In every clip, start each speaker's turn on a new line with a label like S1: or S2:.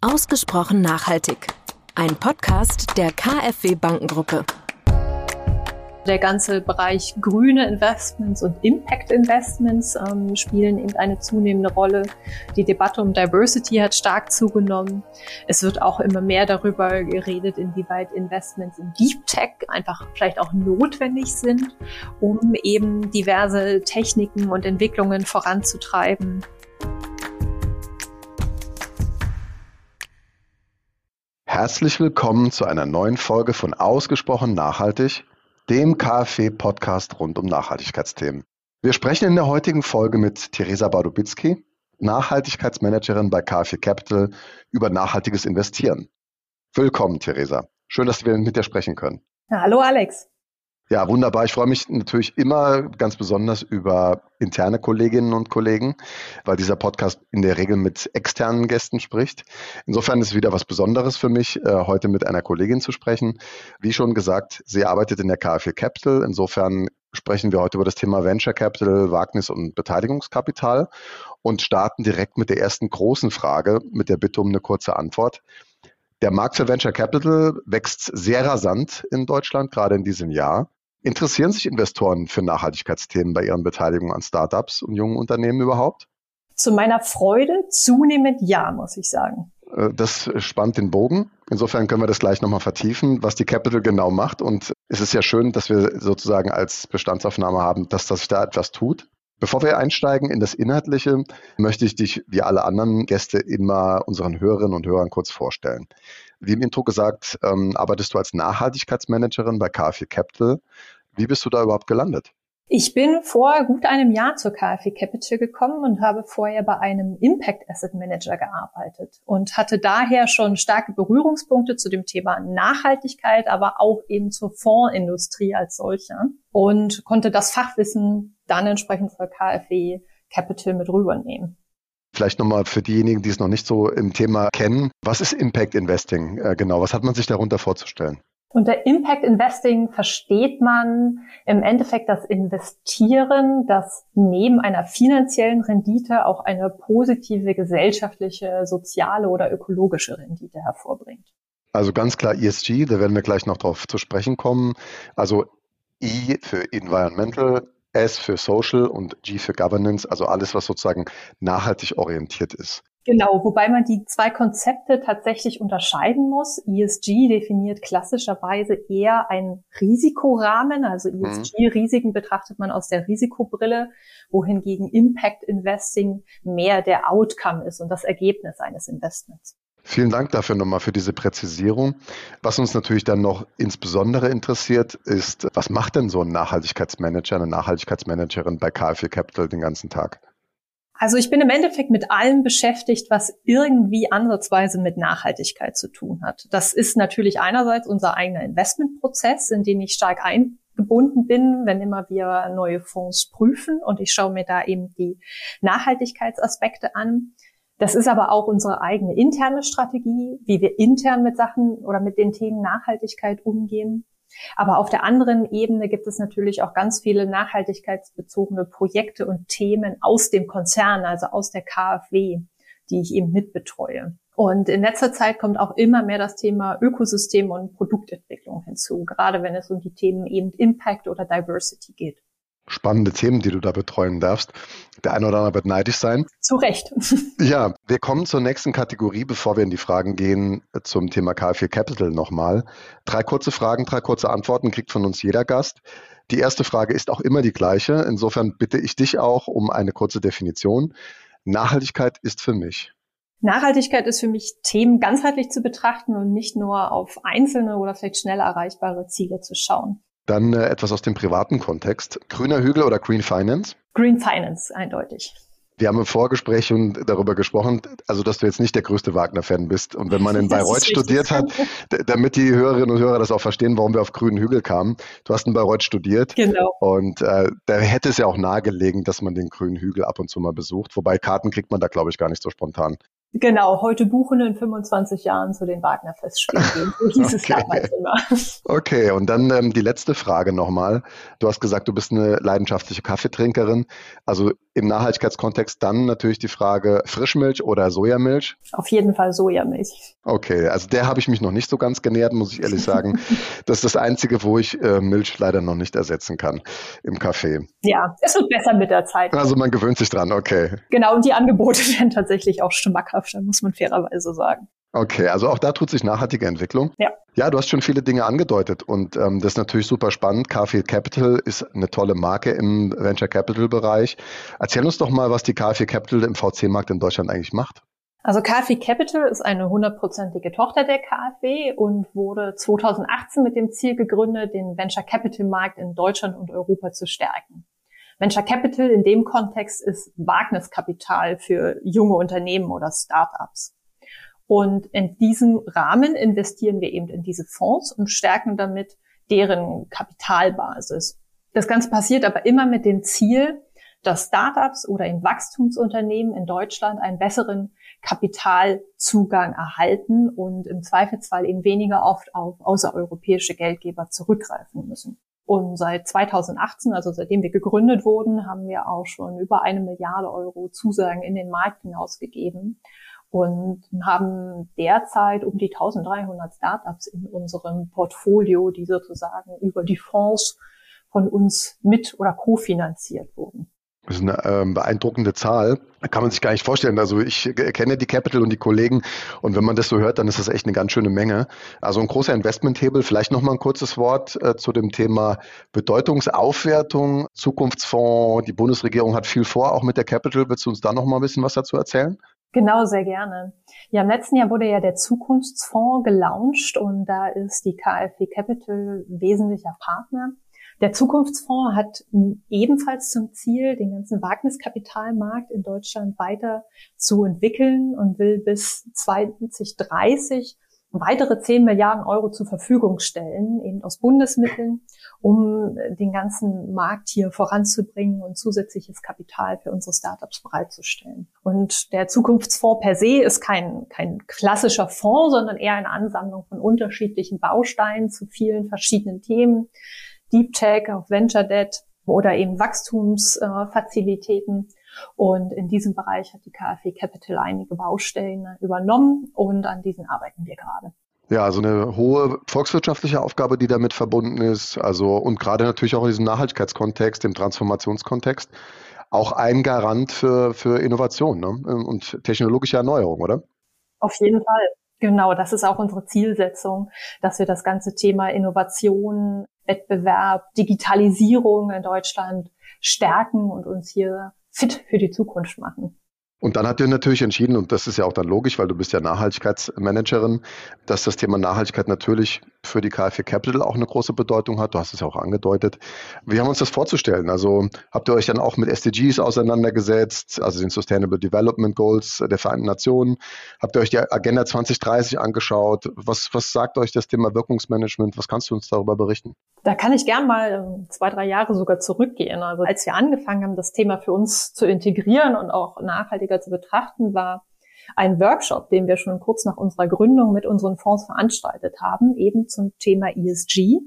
S1: Ausgesprochen nachhaltig. Ein Podcast der KfW Bankengruppe.
S2: Der ganze Bereich grüne Investments und Impact Investments ähm, spielen eben eine zunehmende Rolle. Die Debatte um Diversity hat stark zugenommen. Es wird auch immer mehr darüber geredet, inwieweit Investments in Deep Tech einfach vielleicht auch notwendig sind, um eben diverse Techniken und Entwicklungen voranzutreiben.
S3: Herzlich willkommen zu einer neuen Folge von Ausgesprochen Nachhaltig, dem KfW-Podcast rund um Nachhaltigkeitsthemen. Wir sprechen in der heutigen Folge mit Theresa Badobitzki, Nachhaltigkeitsmanagerin bei KfW Capital, über nachhaltiges Investieren. Willkommen, Theresa. Schön, dass wir mit dir sprechen können.
S2: Ja, hallo, Alex.
S3: Ja, wunderbar. Ich freue mich natürlich immer ganz besonders über interne Kolleginnen und Kollegen, weil dieser Podcast in der Regel mit externen Gästen spricht. Insofern ist es wieder was Besonderes für mich, äh, heute mit einer Kollegin zu sprechen. Wie schon gesagt, sie arbeitet in der KfW Capital. Insofern sprechen wir heute über das Thema Venture Capital, Wagnis und Beteiligungskapital und starten direkt mit der ersten großen Frage mit der Bitte um eine kurze Antwort. Der Markt für Venture Capital wächst sehr rasant in Deutschland, gerade in diesem Jahr. Interessieren sich Investoren für Nachhaltigkeitsthemen bei ihren Beteiligungen an Startups und jungen Unternehmen überhaupt?
S2: Zu meiner Freude zunehmend ja, muss ich sagen.
S3: Äh, das spannt den Bogen. Insofern können wir das gleich nochmal vertiefen, was die Capital genau macht. Und es ist ja schön, dass wir sozusagen als Bestandsaufnahme haben, dass, sich da etwas tut. Bevor wir einsteigen in das Inhaltliche, möchte ich dich wie alle anderen Gäste immer unseren Hörerinnen und Hörern kurz vorstellen. Wie im Intro gesagt, ähm, arbeitest du als Nachhaltigkeitsmanagerin bei KfW Capital. Wie bist du da überhaupt gelandet?
S2: Ich bin vor gut einem Jahr zur KfW Capital gekommen und habe vorher bei einem Impact Asset Manager gearbeitet und hatte daher schon starke Berührungspunkte zu dem Thema Nachhaltigkeit, aber auch eben zur Fondsindustrie als solcher und konnte das Fachwissen dann entsprechend für KfW Capital mit rübernehmen.
S3: Vielleicht nochmal für diejenigen, die es noch nicht so im Thema kennen. Was ist Impact Investing äh, genau? Was hat man sich darunter vorzustellen?
S2: Unter Impact Investing versteht man im Endeffekt das Investieren, das neben einer finanziellen Rendite auch eine positive gesellschaftliche, soziale oder ökologische Rendite hervorbringt.
S3: Also ganz klar ESG, da werden wir gleich noch darauf zu sprechen kommen. Also E für Environmental, S für Social und G für Governance, also alles, was sozusagen nachhaltig orientiert ist.
S2: Genau, wobei man die zwei Konzepte tatsächlich unterscheiden muss. ESG definiert klassischerweise eher einen Risikorahmen, also mhm. ESG-Risiken betrachtet man aus der Risikobrille, wohingegen Impact Investing mehr der Outcome ist und das Ergebnis eines Investments.
S3: Vielen Dank dafür nochmal für diese Präzisierung. Was uns natürlich dann noch insbesondere interessiert, ist, was macht denn so ein Nachhaltigkeitsmanager, eine Nachhaltigkeitsmanagerin bei KfW Capital den ganzen Tag?
S2: Also ich bin im Endeffekt mit allem beschäftigt, was irgendwie ansatzweise mit Nachhaltigkeit zu tun hat. Das ist natürlich einerseits unser eigener Investmentprozess, in den ich stark eingebunden bin, wenn immer wir neue Fonds prüfen und ich schaue mir da eben die Nachhaltigkeitsaspekte an. Das ist aber auch unsere eigene interne Strategie, wie wir intern mit Sachen oder mit den Themen Nachhaltigkeit umgehen. Aber auf der anderen Ebene gibt es natürlich auch ganz viele nachhaltigkeitsbezogene Projekte und Themen aus dem Konzern, also aus der KfW, die ich eben mitbetreue. Und in letzter Zeit kommt auch immer mehr das Thema Ökosystem und Produktentwicklung hinzu, gerade wenn es um die Themen eben Impact oder Diversity geht
S3: spannende Themen, die du da betreuen darfst. Der eine oder andere wird neidisch sein.
S2: Zu Recht.
S3: Ja, wir kommen zur nächsten Kategorie, bevor wir in die Fragen gehen zum Thema KfW Capital nochmal. Drei kurze Fragen, drei kurze Antworten kriegt von uns jeder Gast. Die erste Frage ist auch immer die gleiche. Insofern bitte ich dich auch um eine kurze Definition. Nachhaltigkeit ist für mich.
S2: Nachhaltigkeit ist für mich, Themen ganzheitlich zu betrachten und nicht nur auf einzelne oder vielleicht schnell erreichbare Ziele zu schauen.
S3: Dann äh, etwas aus dem privaten Kontext. Grüner Hügel oder Green Finance?
S2: Green Finance, eindeutig.
S3: Wir haben im Vorgespräch schon darüber gesprochen, also dass du jetzt nicht der größte Wagner-Fan bist. Und wenn man in Bayreuth studiert hat, damit die Hörerinnen und Hörer das auch verstehen, warum wir auf grünen Hügel kamen. Du hast in Bayreuth studiert.
S2: Genau.
S3: Und äh, da hätte es ja auch nahegelegen, dass man den grünen Hügel ab und zu mal besucht. Wobei Karten kriegt man da, glaube ich, gar nicht so spontan.
S2: Genau, heute buchen in 25 Jahren zu den Wagner Festspielen gehen. So hieß okay. es damals immer.
S3: Okay, und dann ähm, die letzte Frage nochmal. Du hast gesagt, du bist eine leidenschaftliche Kaffeetrinkerin. Also im Nachhaltigkeitskontext dann natürlich die Frage Frischmilch oder Sojamilch?
S2: Auf jeden Fall Sojamilch.
S3: Okay, also der habe ich mich noch nicht so ganz genähert, muss ich ehrlich sagen. das ist das Einzige, wo ich äh, Milch leider noch nicht ersetzen kann im Kaffee.
S2: Ja, es wird besser mit der Zeit.
S3: Also man gewöhnt sich dran, okay.
S2: Genau, und die Angebote werden tatsächlich auch schmackhaft schmackhafter, muss man fairerweise sagen.
S3: Okay, also auch da tut sich nachhaltige Entwicklung.
S2: Ja.
S3: Ja, du hast schon viele Dinge angedeutet und ähm, das ist natürlich super spannend. Carfield Capital ist eine tolle Marke im Venture Capital Bereich. Erzähl uns doch mal, was die Carfield Capital im VC-Markt in Deutschland eigentlich macht.
S2: Also KfW Capital ist eine hundertprozentige Tochter der KfW und wurde 2018 mit dem Ziel gegründet, den Venture Capital Markt in Deutschland und Europa zu stärken. Venture Capital in dem Kontext ist Wagniskapital für junge Unternehmen oder Startups. Und in diesem Rahmen investieren wir eben in diese Fonds und stärken damit deren Kapitalbasis. Das Ganze passiert aber immer mit dem Ziel, dass Startups oder in Wachstumsunternehmen in Deutschland einen besseren Kapitalzugang erhalten und im Zweifelsfall eben weniger oft auf außereuropäische Geldgeber zurückgreifen müssen. Und seit 2018, also seitdem wir gegründet wurden, haben wir auch schon über eine Milliarde Euro Zusagen in den Markt hinausgegeben und haben derzeit um die 1300 Startups in unserem Portfolio, die sozusagen über die Fonds von uns mit oder kofinanziert wurden.
S3: Das ist eine ähm, beeindruckende Zahl. Kann man sich gar nicht vorstellen. Also ich kenne die Capital und die Kollegen und wenn man das so hört, dann ist das echt eine ganz schöne Menge. Also ein großer Investmenthebel. Vielleicht noch mal ein kurzes Wort äh, zu dem Thema Bedeutungsaufwertung, Zukunftsfonds. Die Bundesregierung hat viel vor, auch mit der Capital. Willst du uns da noch mal ein bisschen was dazu erzählen?
S2: Genau, sehr gerne. Ja, im letzten Jahr wurde ja der Zukunftsfonds gelauncht und da ist die KfW Capital wesentlicher Partner. Der Zukunftsfonds hat ebenfalls zum Ziel, den ganzen Wagniskapitalmarkt in Deutschland weiter zu entwickeln und will bis 2030 weitere 10 Milliarden Euro zur Verfügung stellen, eben aus Bundesmitteln, um den ganzen Markt hier voranzubringen und zusätzliches Kapital für unsere Startups bereitzustellen. Und der Zukunftsfonds per se ist kein, kein klassischer Fonds, sondern eher eine Ansammlung von unterschiedlichen Bausteinen zu vielen verschiedenen Themen Deep Tech, auf Venture Debt oder eben Wachstumsfazilitäten. Und in diesem Bereich hat die KfW Capital einige Baustellen übernommen und an diesen arbeiten wir gerade.
S3: Ja, also eine hohe volkswirtschaftliche Aufgabe, die damit verbunden ist. Also und gerade natürlich auch in diesem Nachhaltigkeitskontext, im Transformationskontext, auch ein Garant für, für Innovation ne? und technologische Erneuerung, oder?
S2: Auf jeden Fall. Genau, das ist auch unsere Zielsetzung, dass wir das ganze Thema Innovation, Wettbewerb, Digitalisierung in Deutschland stärken und uns hier fit für die Zukunft machen.
S3: Und dann hat ihr natürlich entschieden, und das ist ja auch dann logisch, weil du bist ja Nachhaltigkeitsmanagerin, dass das Thema Nachhaltigkeit natürlich für die KfW Capital auch eine große Bedeutung hat. Du hast es ja auch angedeutet. Wie haben wir uns das vorzustellen? Also habt ihr euch dann auch mit SDGs auseinandergesetzt, also den Sustainable Development Goals der Vereinten Nationen? Habt ihr euch die Agenda 2030 angeschaut? Was, was sagt euch das Thema Wirkungsmanagement? Was kannst du uns darüber berichten?
S2: Da kann ich gern mal ähm, zwei, drei Jahre sogar zurückgehen. Also als wir angefangen haben, das Thema für uns zu integrieren und auch nachhaltiger zu betrachten, war ein Workshop, den wir schon kurz nach unserer Gründung mit unseren Fonds veranstaltet haben, eben zum Thema ESG.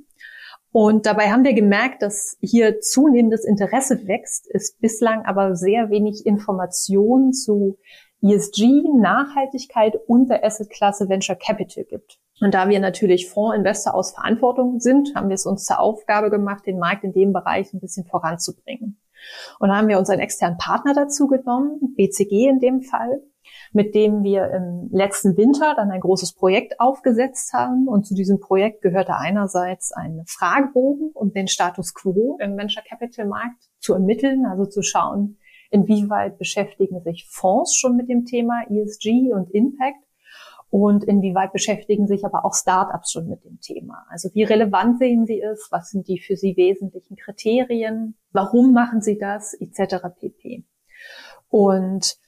S2: Und dabei haben wir gemerkt, dass hier zunehmendes Interesse wächst, es bislang aber sehr wenig Informationen zu ESG, Nachhaltigkeit und der Assetklasse Venture Capital gibt. Und da wir natürlich Fondsinvestor aus Verantwortung sind, haben wir es uns zur Aufgabe gemacht, den Markt in dem Bereich ein bisschen voranzubringen. Und da haben wir uns einen externen Partner dazu genommen, BCG in dem Fall, mit dem wir im letzten Winter dann ein großes Projekt aufgesetzt haben. Und zu diesem Projekt gehörte einerseits ein Fragebogen, um den Status quo im Venture Capital Markt zu ermitteln, also zu schauen, inwieweit beschäftigen sich Fonds schon mit dem Thema ESG und Impact und inwieweit beschäftigen sich aber auch Startups schon mit dem Thema. Also wie relevant sehen sie es, was sind die für sie wesentlichen Kriterien, warum machen sie das, etc. pp. Und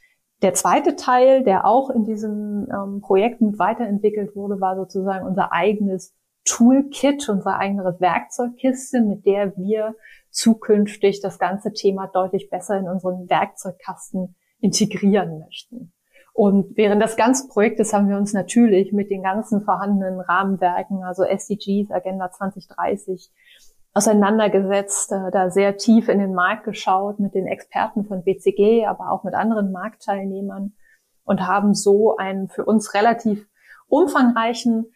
S2: der zweite Teil, der auch in diesem ähm, Projekt mit weiterentwickelt wurde, war sozusagen unser eigenes Toolkit, unsere eigene Werkzeugkiste, mit der wir zukünftig das ganze Thema deutlich besser in unseren Werkzeugkasten integrieren möchten. Und während des ganzen Projektes haben wir uns natürlich mit den ganzen vorhandenen Rahmenwerken, also SDGs, Agenda 2030, auseinandergesetzt, äh, da sehr tief in den Markt geschaut mit den Experten von BCG, aber auch mit anderen Marktteilnehmern und haben so einen für uns relativ umfangreichen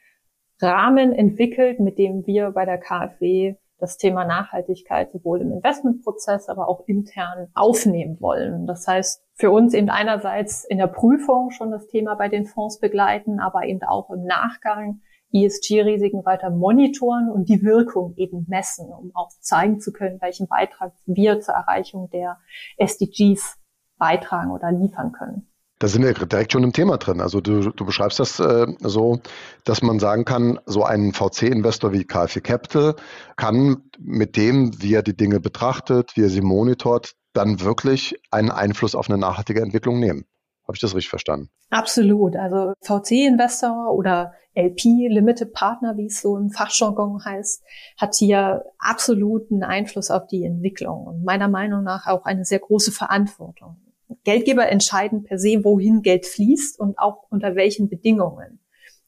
S2: Rahmen entwickelt, mit dem wir bei der KfW das Thema Nachhaltigkeit sowohl im Investmentprozess, aber auch intern aufnehmen wollen. Das heißt, für uns eben einerseits in der Prüfung schon das Thema bei den Fonds begleiten, aber eben auch im Nachgang ESG-Risiken weiter monitoren und die Wirkung eben messen, um auch zeigen zu können, welchen Beitrag wir zur Erreichung der SDGs beitragen oder liefern können.
S3: Da sind wir direkt schon im Thema drin. Also du, du beschreibst das äh, so, dass man sagen kann, so ein VC-Investor wie KfW Capital kann mit dem, wie er die Dinge betrachtet, wie er sie monitort, dann wirklich einen Einfluss auf eine nachhaltige Entwicklung nehmen. Habe ich das richtig verstanden?
S2: Absolut. Also VC-Investor oder LP, Limited Partner, wie es so im Fachjargon heißt, hat hier absoluten Einfluss auf die Entwicklung und meiner Meinung nach auch eine sehr große Verantwortung. Geldgeber entscheiden per se, wohin Geld fließt und auch unter welchen Bedingungen.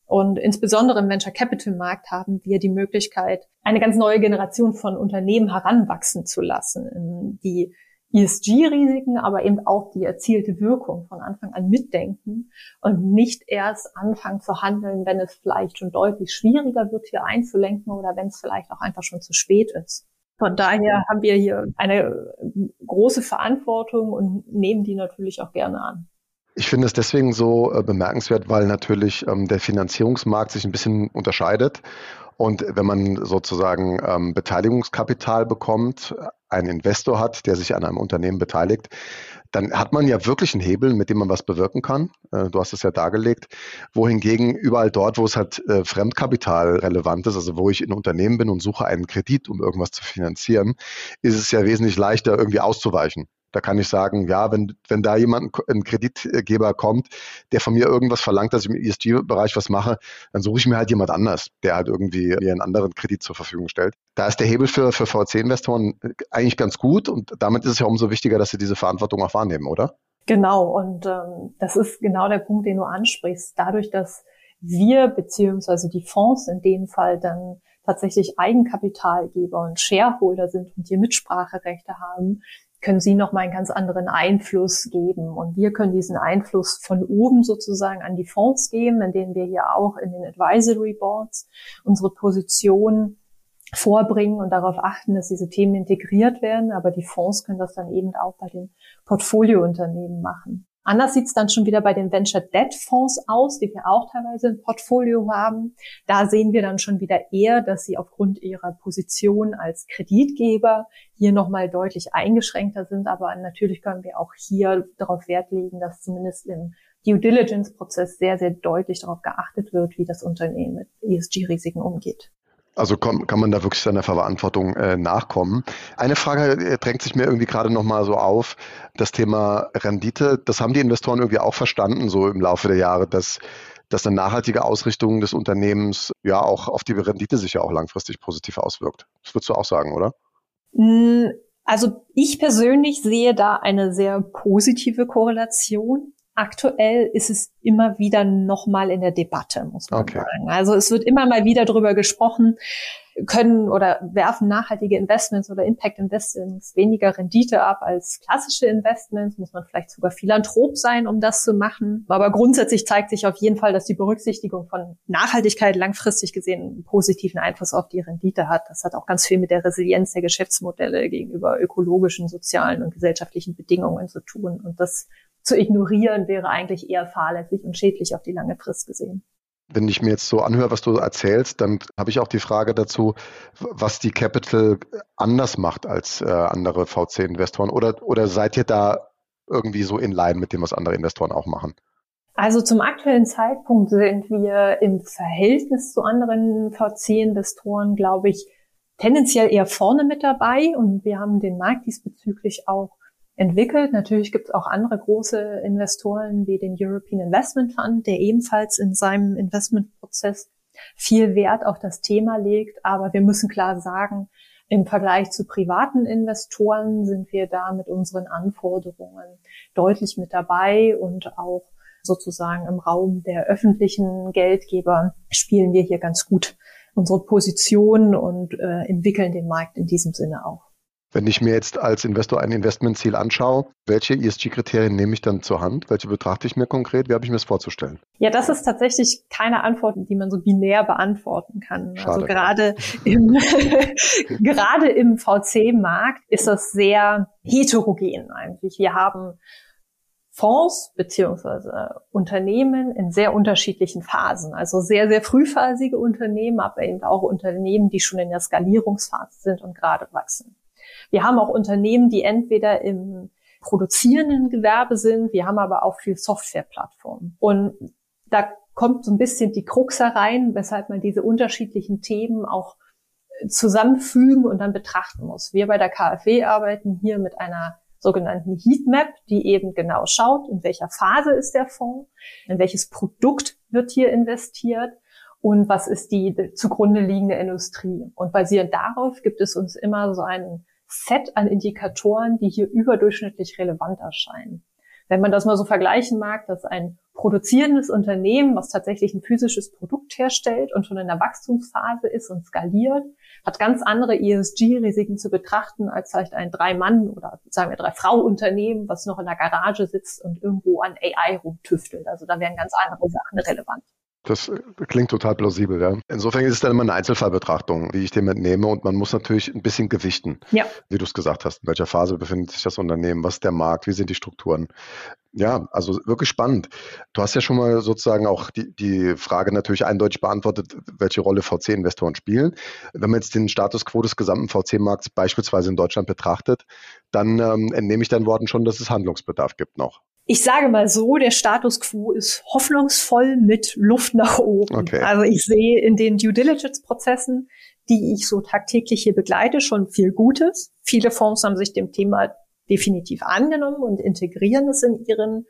S2: Und insbesondere im Venture Capital Markt haben wir die Möglichkeit, eine ganz neue Generation von Unternehmen heranwachsen zu lassen, die ESG-Risiken, aber eben auch die erzielte Wirkung von Anfang an mitdenken und nicht erst anfangen zu handeln, wenn es vielleicht schon deutlich schwieriger wird, hier einzulenken oder wenn es vielleicht auch einfach schon zu spät ist. Von daher haben wir hier eine große Verantwortung und nehmen die natürlich auch gerne an.
S3: Ich finde es deswegen so äh, bemerkenswert, weil natürlich ähm, der Finanzierungsmarkt sich ein bisschen unterscheidet. Und wenn man sozusagen ähm, Beteiligungskapital bekommt, einen Investor hat, der sich an einem Unternehmen beteiligt, dann hat man ja wirklich einen Hebel, mit dem man was bewirken kann. Äh, du hast es ja dargelegt. Wohingegen überall dort, wo es halt äh, Fremdkapital relevant ist, also wo ich in Unternehmen bin und suche einen Kredit, um irgendwas zu finanzieren, ist es ja wesentlich leichter, irgendwie auszuweichen. Da kann ich sagen, ja, wenn, wenn da jemand, ein Kreditgeber kommt, der von mir irgendwas verlangt, dass ich im ESG-Bereich was mache, dann suche ich mir halt jemand anders, der halt irgendwie mir einen anderen Kredit zur Verfügung stellt. Da ist der Hebel für, für VC-Investoren eigentlich ganz gut und damit ist es ja umso wichtiger, dass sie diese Verantwortung auch wahrnehmen, oder?
S2: Genau, und ähm, das ist genau der Punkt, den du ansprichst. Dadurch, dass wir beziehungsweise die Fonds in dem Fall dann tatsächlich Eigenkapitalgeber und Shareholder sind und hier Mitspracherechte haben, können Sie noch mal einen ganz anderen Einfluss geben. Und wir können diesen Einfluss von oben sozusagen an die Fonds geben, indem wir hier auch in den Advisory Boards unsere Position vorbringen und darauf achten, dass diese Themen integriert werden. Aber die Fonds können das dann eben auch bei den Portfoliounternehmen machen. Anders sieht es dann schon wieder bei den Venture Debt Fonds aus, die wir auch teilweise im Portfolio haben. Da sehen wir dann schon wieder eher, dass sie aufgrund ihrer Position als Kreditgeber hier nochmal deutlich eingeschränkter sind. Aber natürlich können wir auch hier darauf Wert legen, dass zumindest im Due Diligence Prozess sehr, sehr deutlich darauf geachtet wird, wie das Unternehmen mit ESG-Risiken umgeht.
S3: Also kann, kann man da wirklich seiner Verantwortung äh, nachkommen. Eine Frage äh, drängt sich mir irgendwie gerade nochmal so auf, das Thema Rendite. Das haben die Investoren irgendwie auch verstanden, so im Laufe der Jahre, dass, dass eine nachhaltige Ausrichtung des Unternehmens ja auch auf die Rendite sich ja auch langfristig positiv auswirkt. Das würdest du auch sagen, oder?
S2: Hm, also ich persönlich sehe da eine sehr positive Korrelation aktuell ist es immer wieder nochmal in der Debatte, muss man okay. sagen. Also es wird immer mal wieder darüber gesprochen, können oder werfen nachhaltige Investments oder Impact Investments weniger Rendite ab als klassische Investments? Muss man vielleicht sogar Philanthrop sein, um das zu machen? Aber grundsätzlich zeigt sich auf jeden Fall, dass die Berücksichtigung von Nachhaltigkeit langfristig gesehen einen positiven Einfluss auf die Rendite hat. Das hat auch ganz viel mit der Resilienz der Geschäftsmodelle gegenüber ökologischen, sozialen und gesellschaftlichen Bedingungen zu tun. Und das zu ignorieren wäre eigentlich eher fahrlässig und schädlich auf die lange Frist gesehen.
S3: Wenn ich mir jetzt so anhöre, was du erzählst, dann habe ich auch die Frage dazu, was die Capital anders macht als äh, andere VC-Investoren. Oder, oder seid ihr da irgendwie so in Line mit dem, was andere Investoren auch machen?
S2: Also zum aktuellen Zeitpunkt sind wir im Verhältnis zu anderen VC-Investoren, glaube ich, tendenziell eher vorne mit dabei und wir haben den Markt diesbezüglich auch entwickelt. Natürlich gibt es auch andere große Investoren wie den European Investment Fund, der ebenfalls in seinem Investmentprozess viel Wert auf das Thema legt. Aber wir müssen klar sagen, im Vergleich zu privaten Investoren sind wir da mit unseren Anforderungen deutlich mit dabei und auch sozusagen im Raum der öffentlichen Geldgeber spielen wir hier ganz gut unsere Position und äh, entwickeln den Markt in diesem Sinne auch.
S3: Wenn ich mir jetzt als Investor ein Investmentziel anschaue, welche ESG-Kriterien nehme ich dann zur Hand? Welche betrachte ich mir konkret? Wie habe ich mir das vorzustellen?
S2: Ja, das ist tatsächlich keine Antwort, die man so binär beantworten kann. Schade. Also gerade im, gerade im VC-Markt ist das sehr heterogen eigentlich. Wir haben Fonds beziehungsweise Unternehmen in sehr unterschiedlichen Phasen. Also sehr, sehr frühphasige Unternehmen, aber eben auch Unternehmen, die schon in der Skalierungsphase sind und gerade wachsen. Wir haben auch Unternehmen, die entweder im produzierenden Gewerbe sind, wir haben aber auch viel Softwareplattformen. Und da kommt so ein bisschen die Krux herein, weshalb man diese unterschiedlichen Themen auch zusammenfügen und dann betrachten muss. Wir bei der KfW arbeiten hier mit einer sogenannten Heatmap, die eben genau schaut, in welcher Phase ist der Fonds, in welches Produkt wird hier investiert und was ist die zugrunde liegende Industrie. Und basierend darauf gibt es uns immer so einen Set an Indikatoren, die hier überdurchschnittlich relevant erscheinen. Wenn man das mal so vergleichen mag, dass ein produzierendes Unternehmen, was tatsächlich ein physisches Produkt herstellt und schon in der Wachstumsphase ist und skaliert, hat ganz andere ESG-Risiken zu betrachten als vielleicht ein Drei-Mann- oder sagen wir Drei-Frau-Unternehmen, was noch in der Garage sitzt und irgendwo an AI rumtüftelt. Also da wären ganz andere Sachen relevant.
S3: Das klingt total plausibel, ja. Insofern ist es dann immer eine Einzelfallbetrachtung, wie ich dem entnehme. Und man muss natürlich ein bisschen gewichten, ja. wie du es gesagt hast. In welcher Phase befindet sich das Unternehmen? Was ist der Markt? Wie sind die Strukturen? Ja, also wirklich spannend. Du hast ja schon mal sozusagen auch die, die Frage natürlich eindeutig beantwortet, welche Rolle VC-Investoren spielen. Wenn man jetzt den Status quo des gesamten VC-Markts beispielsweise in Deutschland betrachtet, dann ähm, entnehme ich deinen Worten schon, dass es Handlungsbedarf gibt noch
S2: ich sage mal so, der Status quo ist hoffnungsvoll mit Luft nach oben. Okay. Also ich sehe in den Due Diligence-Prozessen, die ich so tagtäglich hier begleite, schon viel Gutes. Viele Fonds haben sich dem Thema definitiv angenommen und integrieren es in ihren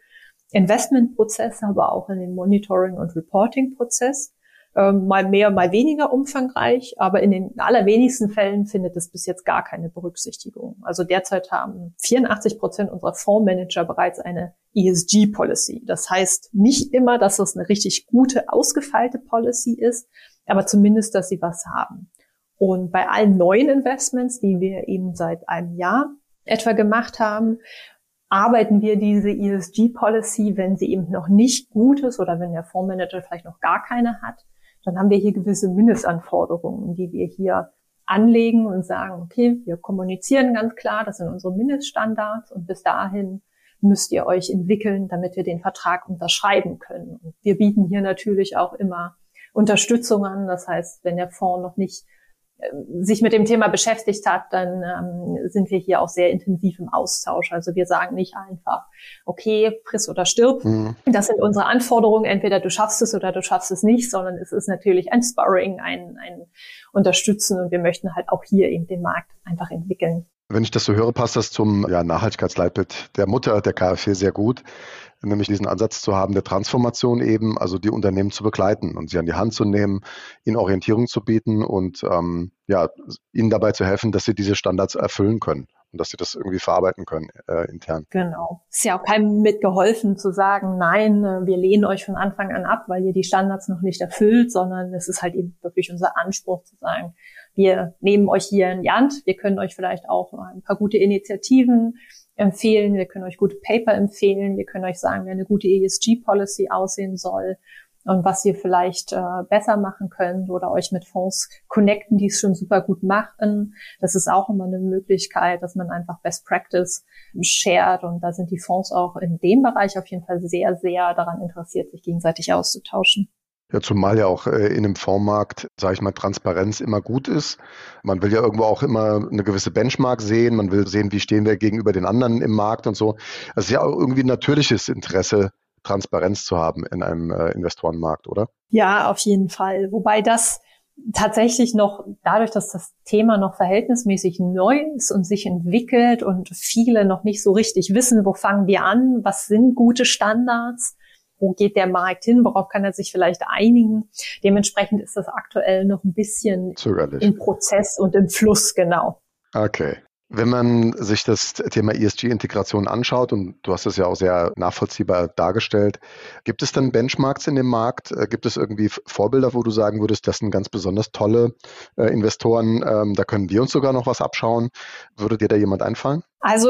S2: Investmentprozess, aber auch in den Monitoring- und Reporting-Prozess ähm, mal mehr, mal weniger umfangreich, aber in den allerwenigsten Fällen findet es bis jetzt gar keine Berücksichtigung. Also derzeit haben 84 Prozent unserer Fondsmanager bereits eine ESG-Policy. Das heißt nicht immer, dass das eine richtig gute, ausgefeilte Policy ist, aber zumindest, dass sie was haben. Und bei allen neuen Investments, die wir eben seit einem Jahr etwa gemacht haben, arbeiten wir diese ESG-Policy, wenn sie eben noch nicht gut ist oder wenn der Fondsmanager vielleicht noch gar keine hat, dann haben wir hier gewisse Mindestanforderungen, die wir hier anlegen und sagen, okay, wir kommunizieren ganz klar, das sind unsere Mindeststandards und bis dahin müsst ihr euch entwickeln, damit wir den Vertrag unterschreiben können. Und wir bieten hier natürlich auch immer Unterstützung an. Das heißt, wenn der Fonds noch nicht sich mit dem Thema beschäftigt hat, dann ähm, sind wir hier auch sehr intensiv im Austausch. Also wir sagen nicht einfach, okay, friss oder stirb. Mhm. Das sind unsere Anforderungen. Entweder du schaffst es oder du schaffst es nicht, sondern es ist natürlich ein Sparring, ein, ein Unterstützen und wir möchten halt auch hier eben den Markt einfach entwickeln.
S3: Wenn ich das so höre, passt das zum ja, Nachhaltigkeitsleitbild der Mutter der KfW sehr gut nämlich diesen Ansatz zu haben der Transformation eben, also die Unternehmen zu begleiten und sie an die Hand zu nehmen, ihnen Orientierung zu bieten und ähm, ja, ihnen dabei zu helfen, dass sie diese Standards erfüllen können und dass sie das irgendwie verarbeiten können äh, intern.
S2: Genau. Ist ja auch keinem mitgeholfen zu sagen, nein, äh, wir lehnen euch von Anfang an ab, weil ihr die Standards noch nicht erfüllt, sondern es ist halt eben wirklich unser Anspruch zu sagen, wir nehmen euch hier in die Hand, wir können euch vielleicht auch ein paar gute Initiativen empfehlen, wir können euch gute Paper empfehlen, wir können euch sagen, wie eine gute ESG-Policy aussehen soll und was ihr vielleicht äh, besser machen könnt oder euch mit Fonds connecten, die es schon super gut machen. Das ist auch immer eine Möglichkeit, dass man einfach Best Practice shared und da sind die Fonds auch in dem Bereich auf jeden Fall sehr, sehr daran interessiert, sich gegenseitig auszutauschen.
S3: Ja, zumal ja auch äh, in einem Fondsmarkt, sage ich mal, Transparenz immer gut ist. Man will ja irgendwo auch immer eine gewisse Benchmark sehen. Man will sehen, wie stehen wir gegenüber den anderen im Markt und so. Es ist ja auch irgendwie ein natürliches Interesse, Transparenz zu haben in einem äh, Investorenmarkt, oder?
S2: Ja, auf jeden Fall. Wobei das tatsächlich noch dadurch, dass das Thema noch verhältnismäßig neu ist und sich entwickelt und viele noch nicht so richtig wissen, wo fangen wir an, was sind gute Standards, wo geht der Markt hin, worauf kann er sich vielleicht einigen. Dementsprechend ist das aktuell noch ein bisschen Zögerlich. im Prozess und im Fluss, genau.
S3: Okay. Wenn man sich das Thema ESG-Integration anschaut, und du hast es ja auch sehr nachvollziehbar dargestellt, gibt es dann Benchmarks in dem Markt? Äh, gibt es irgendwie Vorbilder, wo du sagen würdest, das sind ganz besonders tolle äh, Investoren, ähm, da können wir uns sogar noch was abschauen? Würde dir da jemand einfallen?
S2: Also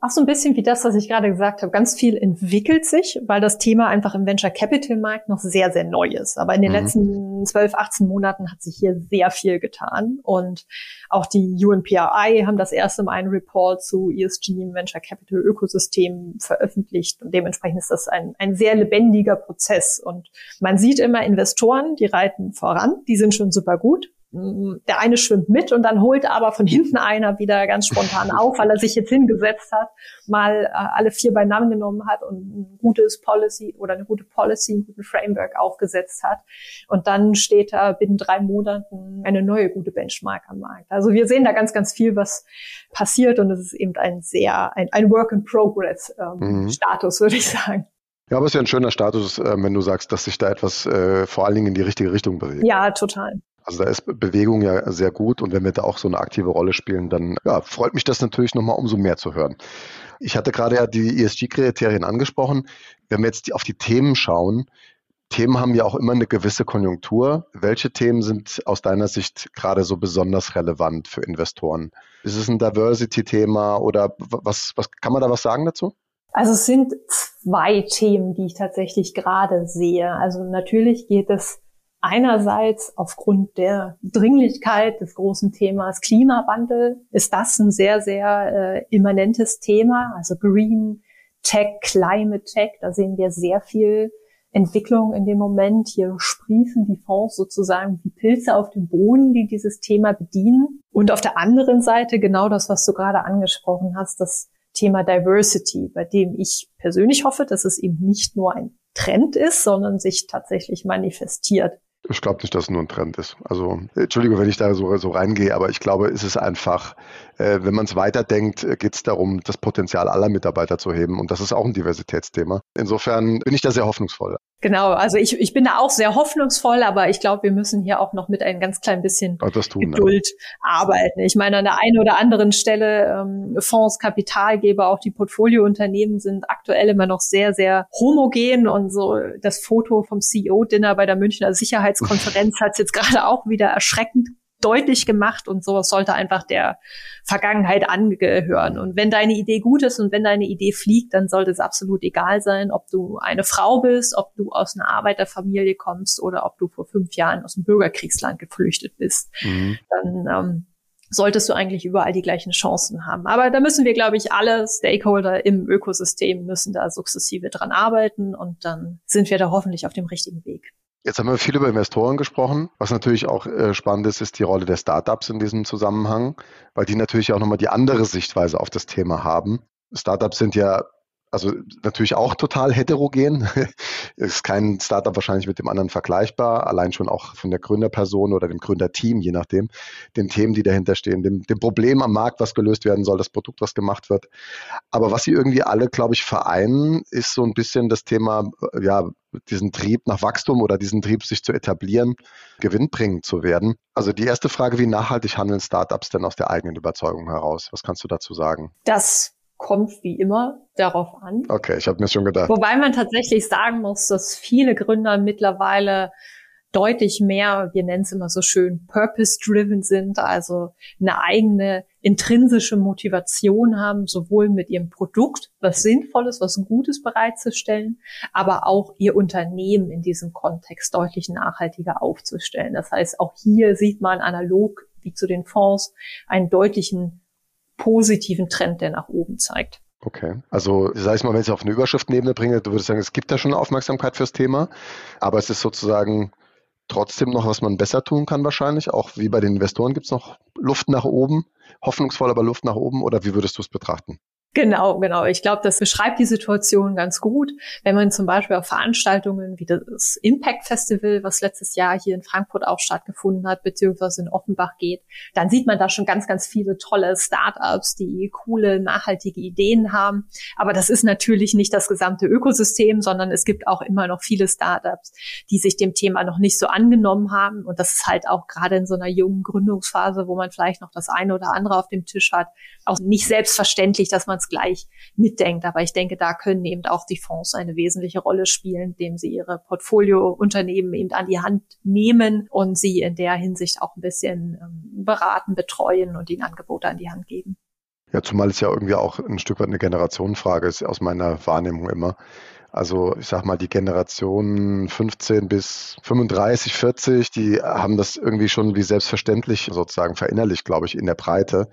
S2: auch so ein bisschen wie das, was ich gerade gesagt habe. Ganz viel entwickelt sich, weil das Thema einfach im Venture Capital Markt noch sehr, sehr neu ist. Aber in den mhm. letzten 12, 18 Monaten hat sich hier sehr viel getan. Und auch die UNPRI haben das erste Mal einen Report zu ESG im Venture Capital Ökosystem veröffentlicht. Und dementsprechend ist das ein, ein sehr lebendiger Prozess. Und man sieht immer Investoren, die reiten voran, die sind schon super gut der eine schwimmt mit und dann holt aber von hinten einer wieder ganz spontan auf, weil er sich jetzt hingesetzt hat, mal äh, alle vier beieinander genommen hat und ein gutes Policy oder eine gute Policy, einen guten Framework aufgesetzt hat. Und dann steht da binnen drei Monaten eine neue gute Benchmark am Markt. Also wir sehen da ganz, ganz viel, was passiert und es ist eben ein sehr, ein, ein Work in Progress ähm, mhm. Status, würde ich sagen.
S3: Ja, aber es ist ja ein schöner Status, äh, wenn du sagst, dass sich da etwas äh, vor allen Dingen in die richtige Richtung bewegt.
S2: Ja, total.
S3: Also da ist Bewegung ja sehr gut und wenn wir da auch so eine aktive Rolle spielen, dann ja, freut mich das natürlich nochmal umso mehr zu hören. Ich hatte gerade ja die ESG-Kriterien angesprochen. Wenn wir jetzt auf die Themen schauen, Themen haben ja auch immer eine gewisse Konjunktur. Welche Themen sind aus deiner Sicht gerade so besonders relevant für Investoren? Ist es ein Diversity-Thema oder was, was kann man da was sagen dazu?
S2: Also es sind zwei Themen, die ich tatsächlich gerade sehe. Also natürlich geht es Einerseits aufgrund der Dringlichkeit des großen Themas Klimawandel ist das ein sehr, sehr äh, immanentes Thema. Also Green Tech, Climate Tech, da sehen wir sehr viel Entwicklung in dem Moment. Hier sprießen die Fonds sozusagen wie Pilze auf dem Boden, die dieses Thema bedienen. Und auf der anderen Seite genau das, was du gerade angesprochen hast, das Thema Diversity, bei dem ich persönlich hoffe, dass es eben nicht nur ein Trend ist, sondern sich tatsächlich manifestiert.
S3: Ich glaube nicht, dass es nur ein Trend ist. Also, Entschuldigung, wenn ich da so, so reingehe, aber ich glaube, es ist einfach, äh, wenn man es weiterdenkt, äh, geht es darum, das Potenzial aller Mitarbeiter zu heben. Und das ist auch ein Diversitätsthema. Insofern bin ich da sehr hoffnungsvoll.
S2: Genau, also ich, ich bin da auch sehr hoffnungsvoll, aber ich glaube, wir müssen hier auch noch mit ein ganz klein bisschen tun, Geduld ja. arbeiten. Ich meine, an der einen oder anderen Stelle ähm, Fonds, Kapitalgeber, auch die Portfoliounternehmen sind aktuell immer noch sehr, sehr homogen und so das Foto vom CEO-Dinner bei der Münchner Sicherheitskonferenz hat es jetzt gerade auch wieder erschreckend deutlich gemacht und sowas sollte einfach der Vergangenheit angehören. Und wenn deine Idee gut ist und wenn deine Idee fliegt, dann sollte es absolut egal sein, ob du eine Frau bist, ob du aus einer Arbeiterfamilie kommst oder ob du vor fünf Jahren aus dem Bürgerkriegsland geflüchtet bist. Mhm. Dann ähm, solltest du eigentlich überall die gleichen Chancen haben. Aber da müssen wir, glaube ich, alle Stakeholder im Ökosystem müssen da sukzessive dran arbeiten und dann sind wir da hoffentlich auf dem richtigen Weg.
S3: Jetzt haben wir viel über Investoren gesprochen. Was natürlich auch äh, spannend ist, ist die Rolle der Startups in diesem Zusammenhang, weil die natürlich auch nochmal die andere Sichtweise auf das Thema haben. Startups sind ja also natürlich auch total heterogen. ist kein Startup wahrscheinlich mit dem anderen vergleichbar, allein schon auch von der Gründerperson oder dem Gründerteam, je nachdem, den Themen, die dahinter stehen, dem, dem Problem am Markt, was gelöst werden soll, das Produkt, was gemacht wird. Aber was sie irgendwie alle, glaube ich, vereinen, ist so ein bisschen das Thema, ja, diesen Trieb nach Wachstum oder diesen Trieb, sich zu etablieren, gewinnbringend zu werden. Also die erste Frage, wie nachhaltig handeln Startups denn aus der eigenen Überzeugung heraus? Was kannst du dazu sagen?
S2: Das kommt wie immer darauf an.
S3: Okay, ich habe mir schon gedacht.
S2: Wobei man tatsächlich sagen muss, dass viele Gründer mittlerweile deutlich mehr, wir nennen es immer so schön, purpose-driven sind, also eine eigene intrinsische Motivation haben, sowohl mit ihrem Produkt, was Sinnvolles, was Gutes bereitzustellen, aber auch ihr Unternehmen in diesem Kontext deutlich nachhaltiger aufzustellen. Das heißt, auch hier sieht man analog wie zu den Fonds einen deutlichen positiven Trend, der nach oben zeigt.
S3: Okay. Also, sag ich mal, wenn ich es auf eine Überschriftenebene bringe, du würdest sagen, es gibt da schon Aufmerksamkeit fürs Thema, aber es ist sozusagen trotzdem noch, was man besser tun kann wahrscheinlich. Auch wie bei den Investoren gibt es noch Luft nach oben, hoffnungsvoll, aber Luft nach oben, oder wie würdest du es betrachten?
S2: Genau, genau. Ich glaube, das beschreibt die Situation ganz gut. Wenn man zum Beispiel auf Veranstaltungen wie das Impact Festival, was letztes Jahr hier in Frankfurt auch stattgefunden hat, beziehungsweise in Offenbach geht, dann sieht man da schon ganz, ganz viele tolle Startups, die coole, nachhaltige Ideen haben. Aber das ist natürlich nicht das gesamte Ökosystem, sondern es gibt auch immer noch viele Startups, die sich dem Thema noch nicht so angenommen haben. Und das ist halt auch gerade in so einer jungen Gründungsphase, wo man vielleicht noch das eine oder andere auf dem Tisch hat, auch nicht selbstverständlich, dass man es gleich mitdenkt. Aber ich denke, da können eben auch die Fonds eine wesentliche Rolle spielen, indem sie ihre Portfoliounternehmen eben an die Hand nehmen und sie in der Hinsicht auch ein bisschen ähm, beraten, betreuen und ihnen Angebote an die Hand geben.
S3: Ja, zumal es ja irgendwie auch ein Stück weit eine Generationenfrage ist, aus meiner Wahrnehmung immer. Also ich sag mal, die Generation 15 bis 35, 40, die haben das irgendwie schon wie selbstverständlich sozusagen verinnerlicht, glaube ich, in der Breite,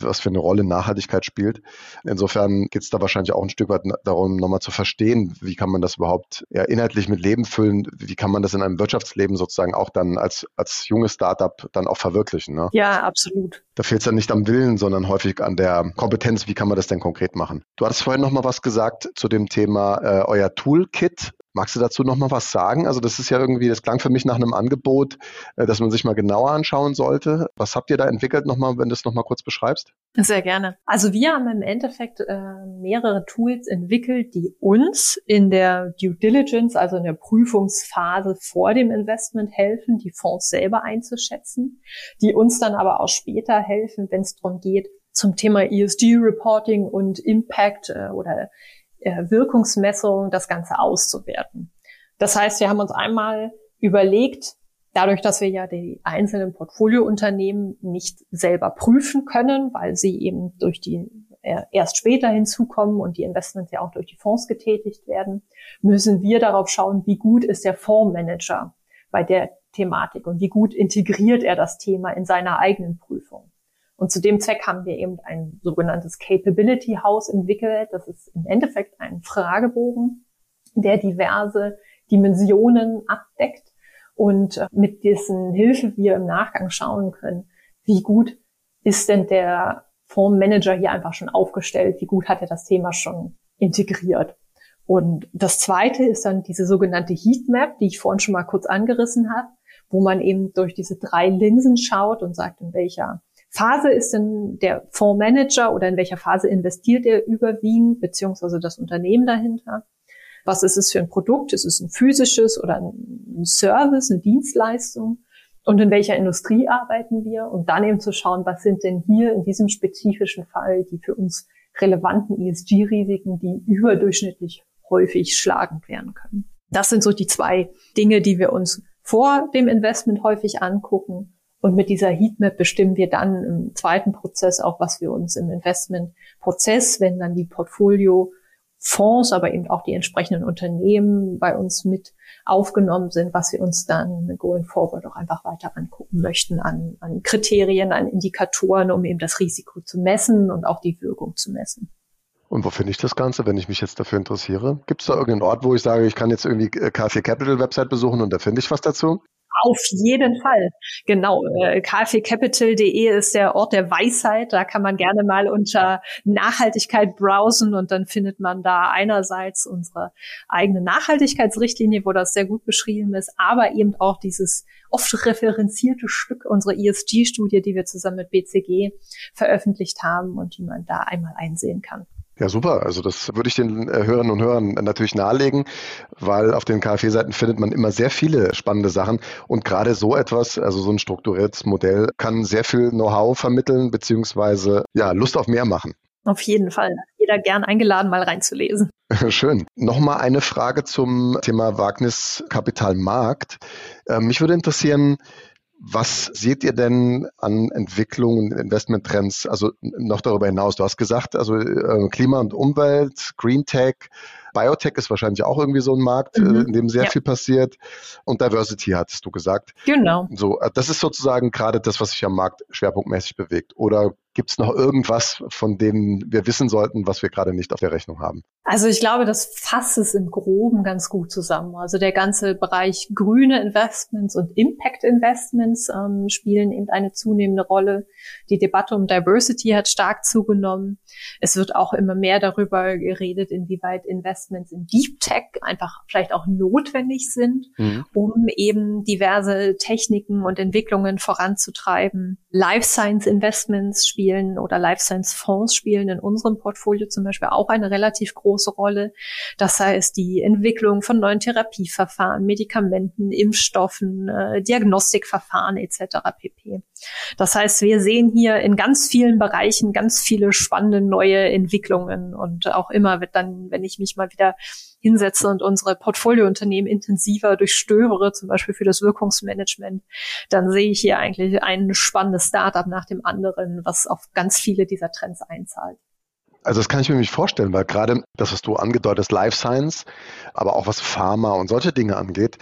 S3: was für eine Rolle Nachhaltigkeit spielt. Insofern geht es da wahrscheinlich auch ein Stück weit darum, nochmal zu verstehen, wie kann man das überhaupt ja, inhaltlich mit Leben füllen, wie kann man das in einem Wirtschaftsleben sozusagen auch dann als, als junges Startup dann auch verwirklichen. Ne?
S2: Ja, absolut.
S3: Da fehlt es dann nicht am Willen, sondern häufig an der Kompetenz, wie kann man das denn konkret machen. Du hattest vorhin nochmal was gesagt zu dem Thema äh, euer Toolkit. Magst du dazu noch mal was sagen? Also das ist ja irgendwie, das klang für mich nach einem Angebot, äh, das man sich mal genauer anschauen sollte. Was habt ihr da entwickelt noch mal, wenn du es noch mal kurz beschreibst?
S2: Sehr gerne. Also wir haben im Endeffekt äh, mehrere Tools entwickelt, die uns in der Due Diligence, also in der Prüfungsphase vor dem Investment helfen, die Fonds selber einzuschätzen, die uns dann aber auch später helfen, wenn es darum geht, zum Thema ESG-Reporting und Impact äh, oder äh, Wirkungsmessung das Ganze auszuwerten. Das heißt, wir haben uns einmal überlegt, dadurch, dass wir ja die einzelnen Portfoliounternehmen nicht selber prüfen können, weil sie eben durch die äh, erst später hinzukommen und die Investments ja auch durch die Fonds getätigt werden, müssen wir darauf schauen, wie gut ist der Fondsmanager bei der Thematik und wie gut integriert er das Thema in seiner eigenen Prüfung. Und zu dem Zweck haben wir eben ein sogenanntes Capability House entwickelt. Das ist im Endeffekt ein Fragebogen, der diverse Dimensionen abdeckt und äh, mit dessen Hilfe wir im Nachgang schauen können, wie gut ist denn der Fondsmanager hier einfach schon aufgestellt, wie gut hat er das Thema schon integriert. Und das zweite ist dann diese sogenannte Heatmap, die ich vorhin schon mal kurz angerissen habe, wo man eben durch diese drei Linsen schaut und sagt, in welcher Phase ist denn der Fondsmanager oder in welcher Phase investiert er überwiegend, beziehungsweise das Unternehmen dahinter? Was ist es für ein Produkt? Ist es ein physisches oder ein Service, eine Dienstleistung? Und in welcher Industrie arbeiten wir? Und dann eben zu schauen, was sind denn hier in diesem spezifischen Fall die für uns relevanten ESG-Risiken, die überdurchschnittlich häufig schlagend werden können. Das sind so die zwei Dinge, die wir uns vor dem Investment häufig angucken und mit dieser Heatmap bestimmen wir dann im zweiten Prozess auch, was wir uns im Investmentprozess, wenn dann die Portfolio-Fonds, aber eben auch die entsprechenden Unternehmen bei uns mit aufgenommen sind, was wir uns dann going forward auch einfach weiter angucken möchten an, an Kriterien, an Indikatoren, um eben das Risiko zu messen und auch die Wirkung zu messen.
S3: Und wo finde ich das Ganze, wenn ich mich jetzt dafür interessiere? Gibt es da irgendeinen Ort, wo ich sage, ich kann jetzt irgendwie K4 Capital Website besuchen und da finde ich was dazu?
S2: Auf jeden Fall. Genau. Äh, kfcapital.de ist der Ort der Weisheit. Da kann man gerne mal unter Nachhaltigkeit browsen und dann findet man da einerseits unsere eigene Nachhaltigkeitsrichtlinie, wo das sehr gut beschrieben ist, aber eben auch dieses oft referenzierte Stück, unsere ESG-Studie, die wir zusammen mit BCG veröffentlicht haben und die man da einmal einsehen kann.
S3: Ja, super. Also das würde ich den äh, Hörern und Hörern natürlich nahelegen, weil auf den KfW-Seiten findet man immer sehr viele spannende Sachen und gerade so etwas, also so ein strukturiertes Modell, kann sehr viel Know-how vermitteln beziehungsweise ja Lust auf mehr machen.
S2: Auf jeden Fall. Jeder gern eingeladen, mal reinzulesen.
S3: Schön. Nochmal eine Frage zum Thema Wagniskapitalmarkt. Äh, mich würde interessieren, was seht ihr denn an Entwicklungen, Investmenttrends, also noch darüber hinaus? Du hast gesagt, also äh, Klima und Umwelt, Green Tech, Biotech ist wahrscheinlich auch irgendwie so ein Markt, äh, mhm. in dem sehr ja. viel passiert. Und Diversity hattest du gesagt.
S2: Genau.
S3: So, äh, das ist sozusagen gerade das, was sich am Markt schwerpunktmäßig bewegt. Oder Gibt es noch irgendwas, von dem wir wissen sollten, was wir gerade nicht auf der Rechnung haben?
S2: Also ich glaube, das fasst es im Groben ganz gut zusammen. Also der ganze Bereich grüne Investments und Impact Investments ähm, spielen eben eine zunehmende Rolle. Die Debatte um Diversity hat stark zugenommen. Es wird auch immer mehr darüber geredet, inwieweit Investments in Deep Tech einfach vielleicht auch notwendig sind, mhm. um eben diverse Techniken und Entwicklungen voranzutreiben. Life Science Investments spielen spielen oder Life Science Fonds spielen in unserem Portfolio zum Beispiel auch eine relativ große Rolle. Das heißt, die Entwicklung von neuen Therapieverfahren, Medikamenten, Impfstoffen, äh, Diagnostikverfahren etc. pp. Das heißt, wir sehen hier in ganz vielen Bereichen ganz viele spannende neue Entwicklungen und auch immer wird dann, wenn ich mich mal wieder hinsetze und unsere Portfoliounternehmen intensiver durchstöbere, zum Beispiel für das Wirkungsmanagement, dann sehe ich hier eigentlich ein spannendes Startup nach dem anderen, was auf ganz viele dieser Trends einzahlt.
S3: Also das kann ich mir nicht vorstellen, weil gerade das, was du angedeutet hast, Life Science, aber auch was Pharma und solche Dinge angeht,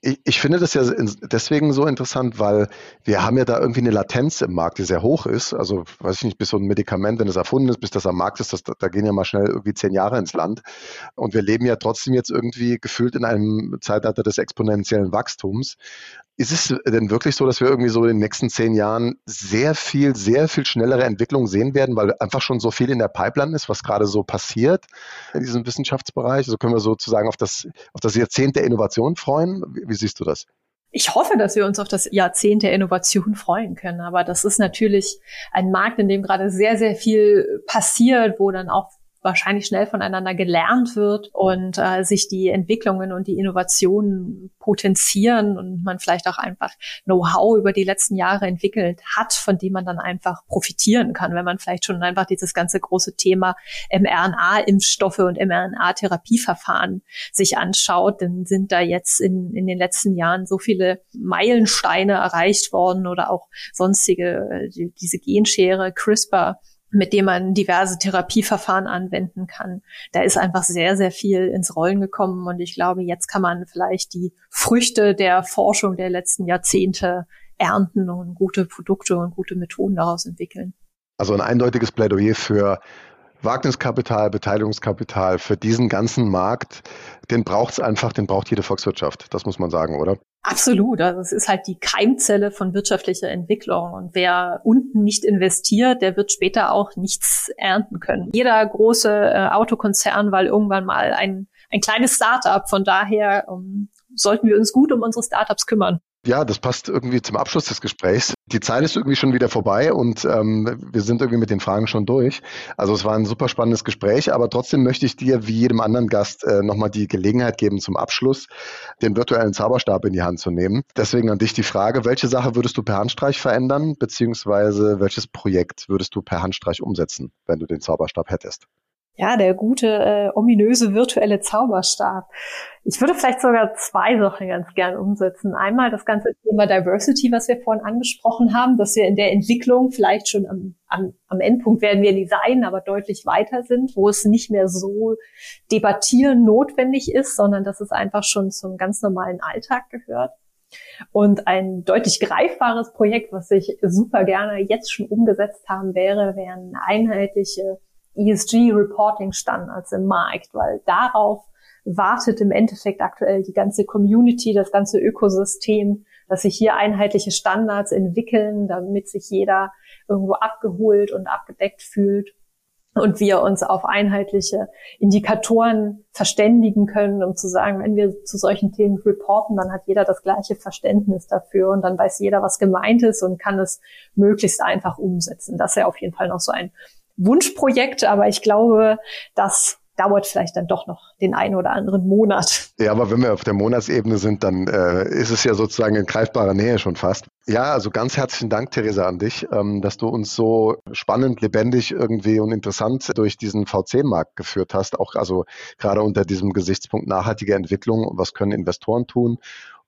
S3: ich, ich, finde das ja deswegen so interessant, weil wir haben ja da irgendwie eine Latenz im Markt, die sehr hoch ist. Also weiß ich nicht, bis so ein Medikament, wenn es erfunden ist, bis das am Markt ist, das, da gehen ja mal schnell irgendwie zehn Jahre ins Land. Und wir leben ja trotzdem jetzt irgendwie gefühlt in einem Zeitalter des exponentiellen Wachstums. Ist es denn wirklich so, dass wir irgendwie so in den nächsten zehn Jahren sehr viel, sehr viel schnellere Entwicklung sehen werden, weil einfach schon so viel in der Pipeline ist, was gerade so passiert in diesem Wissenschaftsbereich? Also können wir sozusagen auf das, auf das Jahrzehnt der Innovation freuen? Wie, wie siehst du das?
S2: ich hoffe, dass wir uns auf das Jahrzehnt der Innovation freuen können. Aber das ist natürlich ein Markt, in dem gerade sehr, sehr viel passiert, wo dann auch wahrscheinlich schnell voneinander gelernt wird und äh, sich die Entwicklungen und die Innovationen potenzieren und man vielleicht auch einfach Know-how über die letzten Jahre entwickelt hat, von dem man dann einfach profitieren kann, wenn man vielleicht schon einfach dieses ganze große Thema mRNA-Impfstoffe und mRNA-Therapieverfahren sich anschaut, dann sind da jetzt in, in den letzten Jahren so viele Meilensteine erreicht worden oder auch sonstige, äh, diese Genschere, CRISPR, mit dem man diverse Therapieverfahren anwenden kann. Da ist einfach sehr, sehr viel ins Rollen gekommen und ich glaube, jetzt kann man vielleicht die Früchte der Forschung der letzten Jahrzehnte ernten und gute Produkte und gute Methoden daraus entwickeln.
S3: Also ein eindeutiges Plädoyer für Wagniskapital, Beteiligungskapital für diesen ganzen Markt, den braucht es einfach, den braucht jede Volkswirtschaft. Das muss man sagen, oder?
S2: Absolut. Also es ist halt die Keimzelle von wirtschaftlicher Entwicklung. Und wer unten nicht investiert, der wird später auch nichts ernten können. Jeder große äh, Autokonzern war irgendwann mal ein, ein kleines Startup. Von daher um, ähm, sollten wir uns gut um unsere Startups kümmern.
S3: Ja, das passt irgendwie zum Abschluss des Gesprächs. Die Zeit ist irgendwie schon wieder vorbei und ähm, wir sind irgendwie mit den Fragen schon durch. Also es war ein super spannendes Gespräch, aber trotzdem möchte ich dir wie jedem anderen Gast äh, nochmal die Gelegenheit geben, zum Abschluss den virtuellen Zauberstab in die Hand zu nehmen. Deswegen an dich die Frage, welche Sache würdest du per Handstreich verändern, beziehungsweise welches Projekt würdest du per Handstreich umsetzen, wenn du den Zauberstab hättest?
S2: Ja, der gute, äh, ominöse virtuelle Zauberstab. Ich würde vielleicht sogar zwei Sachen ganz gern umsetzen. Einmal das ganze Thema Diversity, was wir vorhin angesprochen haben, dass wir in der Entwicklung vielleicht schon am, am, am Endpunkt werden wir nie sein, aber deutlich weiter sind, wo es nicht mehr so debattieren notwendig ist, sondern dass es einfach schon zum ganz normalen Alltag gehört. Und ein deutlich greifbares Projekt, was ich super gerne jetzt schon umgesetzt haben wäre, wären einheitliche ESG-Reporting-Standards im Markt, weil darauf wartet im Endeffekt aktuell die ganze Community, das ganze Ökosystem, dass sich hier einheitliche Standards entwickeln, damit sich jeder irgendwo abgeholt und abgedeckt fühlt und wir uns auf einheitliche Indikatoren verständigen können, um zu sagen, wenn wir zu solchen Themen reporten, dann hat jeder das gleiche Verständnis dafür und dann weiß jeder, was gemeint ist und kann es möglichst einfach umsetzen. Das wäre auf jeden Fall noch so ein Wunschprojekt, aber ich glaube, das dauert vielleicht dann doch noch den einen oder anderen Monat.
S3: Ja, aber wenn wir auf der Monatsebene sind, dann äh, ist es ja sozusagen in greifbarer Nähe schon fast. Ja, also ganz herzlichen Dank, Theresa, an dich, ähm, dass du uns so spannend, lebendig irgendwie und interessant durch diesen VC-Markt geführt hast. Auch also gerade unter diesem Gesichtspunkt nachhaltige Entwicklung. Was können Investoren tun?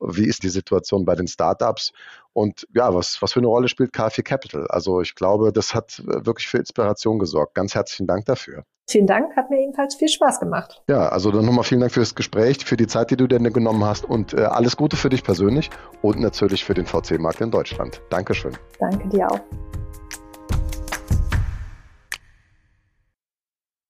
S3: Wie ist die Situation bei den Startups? Und ja, was, was für eine Rolle spielt KfW Capital? Also ich glaube, das hat wirklich für Inspiration gesorgt. Ganz herzlichen Dank dafür.
S2: Vielen Dank, hat mir ebenfalls viel Spaß gemacht.
S3: Ja, also dann nochmal vielen Dank für das Gespräch, für die Zeit, die du dir genommen hast und äh, alles Gute für dich persönlich und natürlich für den VC-Markt in Deutschland. Dankeschön.
S2: Danke dir auch.